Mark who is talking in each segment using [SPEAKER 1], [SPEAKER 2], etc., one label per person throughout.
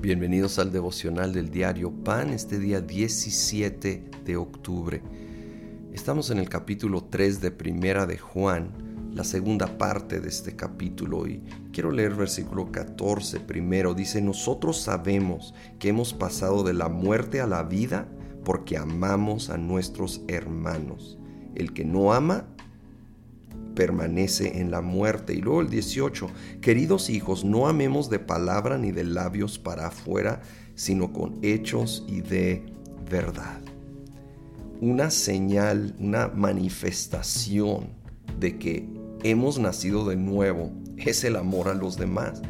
[SPEAKER 1] Bienvenidos al devocional del diario Pan, este día 17 de octubre. Estamos en el capítulo 3 de Primera de Juan, la segunda parte de este capítulo y quiero leer versículo 14 primero. Dice, nosotros sabemos que hemos pasado de la muerte a la vida porque amamos a nuestros hermanos. El que no ama permanece en la muerte. Y luego el 18, queridos hijos, no amemos de palabra ni de labios para afuera, sino con hechos y de verdad. Una señal, una manifestación de que hemos nacido de nuevo es el amor a los demás.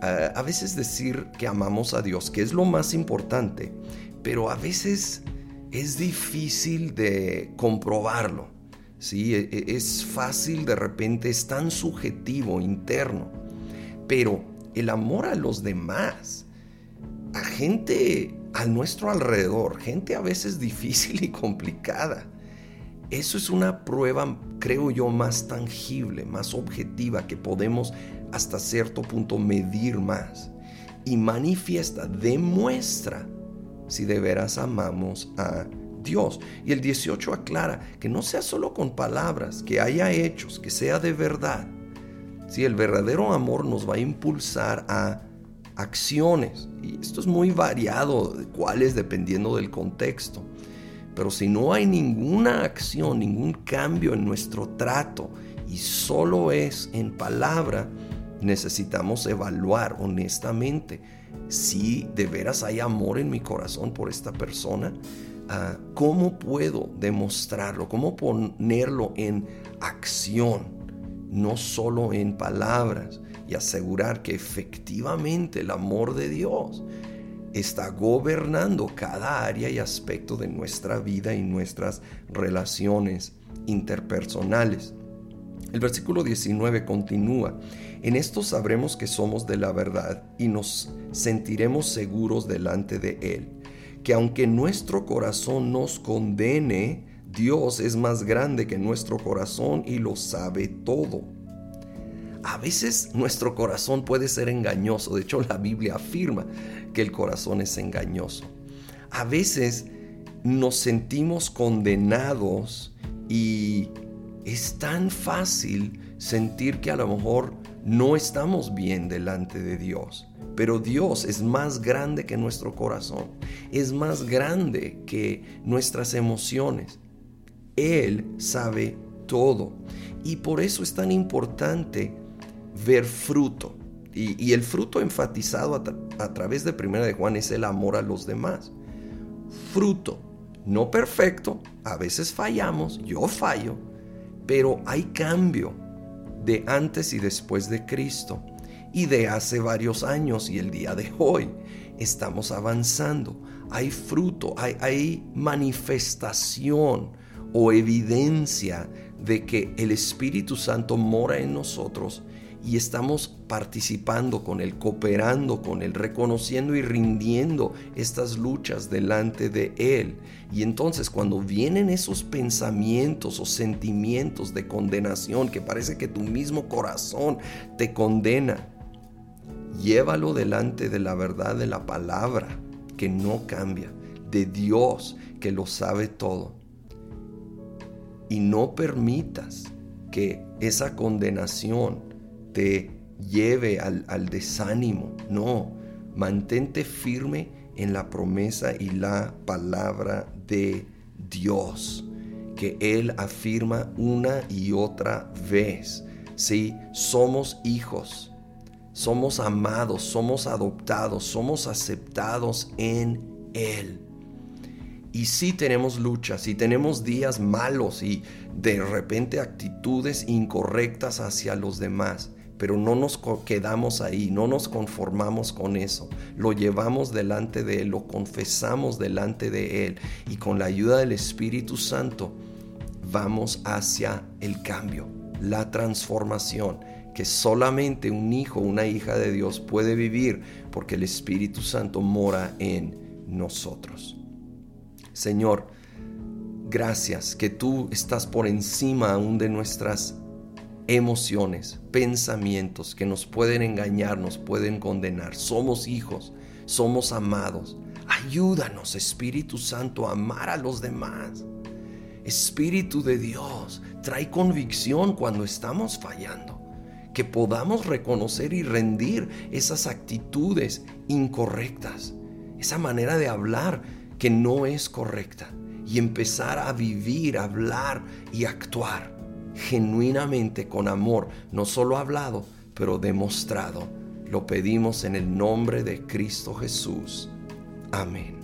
[SPEAKER 1] a veces decir que amamos a Dios, que es lo más importante, pero a veces es difícil de comprobarlo. ¿Sí? E, e, es fácil de repente, es tan subjetivo, interno. Pero el amor a los demás, a gente a nuestro alrededor, gente a veces difícil y complicada, eso es una prueba, creo yo, más tangible, más objetiva, que podemos hasta cierto punto medir más. Y manifiesta, demuestra si de veras amamos a Dios. Y el 18 aclara que no sea solo con palabras, que haya hechos, que sea de verdad. Si el verdadero amor nos va a impulsar a acciones, y esto es muy variado de cuáles dependiendo del contexto. Pero si no hay ninguna acción, ningún cambio en nuestro trato y solo es en palabra, necesitamos evaluar honestamente si de veras hay amor en mi corazón por esta persona, cómo puedo demostrarlo, cómo ponerlo en acción, no solo en palabras, y asegurar que efectivamente el amor de Dios está gobernando cada área y aspecto de nuestra vida y nuestras relaciones interpersonales. El versículo 19 continúa, en esto sabremos que somos de la verdad y nos sentiremos seguros delante de Él que aunque nuestro corazón nos condene, Dios es más grande que nuestro corazón y lo sabe todo. A veces nuestro corazón puede ser engañoso, de hecho la Biblia afirma que el corazón es engañoso. A veces nos sentimos condenados y es tan fácil sentir que a lo mejor no estamos bien delante de Dios. Pero Dios es más grande que nuestro corazón, es más grande que nuestras emociones. Él sabe todo. Y por eso es tan importante ver fruto. Y, el fruto enfatizado a, a través de Primera de Juan es el amor a los demás. Fruto, no perfecto, a veces fallamos, yo fallo, pero hay cambio de antes y después de Cristo y de hace varios años y el día de hoy. Estamos avanzando, hay fruto, hay, manifestación o evidencia de que el Espíritu Santo mora en nosotros y estamos participando con Él, cooperando con Él, reconociendo y rindiendo estas luchas delante de Él. Y entonces cuando vienen esos pensamientos o sentimientos de condenación que parece que tu mismo corazón te condena, llévalo delante de la verdad de la palabra que no cambia, de Dios que lo sabe todo. Y no permitas que esa condenación lleve al, desánimo. No, mantente firme en la promesa y la palabra de Dios, que Él afirma una y otra vez. Si somos hijos, somos amados, somos adoptados, somos aceptados en Él. Y si tenemos luchas, y tenemos días malos y de repente actitudes incorrectas hacia los demás pero no nos quedamos ahí, no nos conformamos con eso, lo llevamos delante de Él, lo confesamos delante de Él y con la ayuda del Espíritu Santo vamos hacia el cambio, la transformación que solamente un hijo, una hija de Dios puede vivir porque el Espíritu Santo mora en nosotros. Señor, gracias que tú estás por encima aún de nuestras emociones, pensamientos que nos pueden engañar, nos pueden condenar. Somos hijos, somos amados. Ayúdanos, Espíritu Santo, a amar a los demás. Espíritu de Dios, trae convicción cuando estamos fallando. Que podamos reconocer y rendir esas actitudes incorrectas, esa manera de hablar que no es correcta y empezar a vivir, hablar y actuar genuinamente con amor, no solo hablado, pero demostrado. Lo pedimos en el nombre de Cristo Jesús. Amén.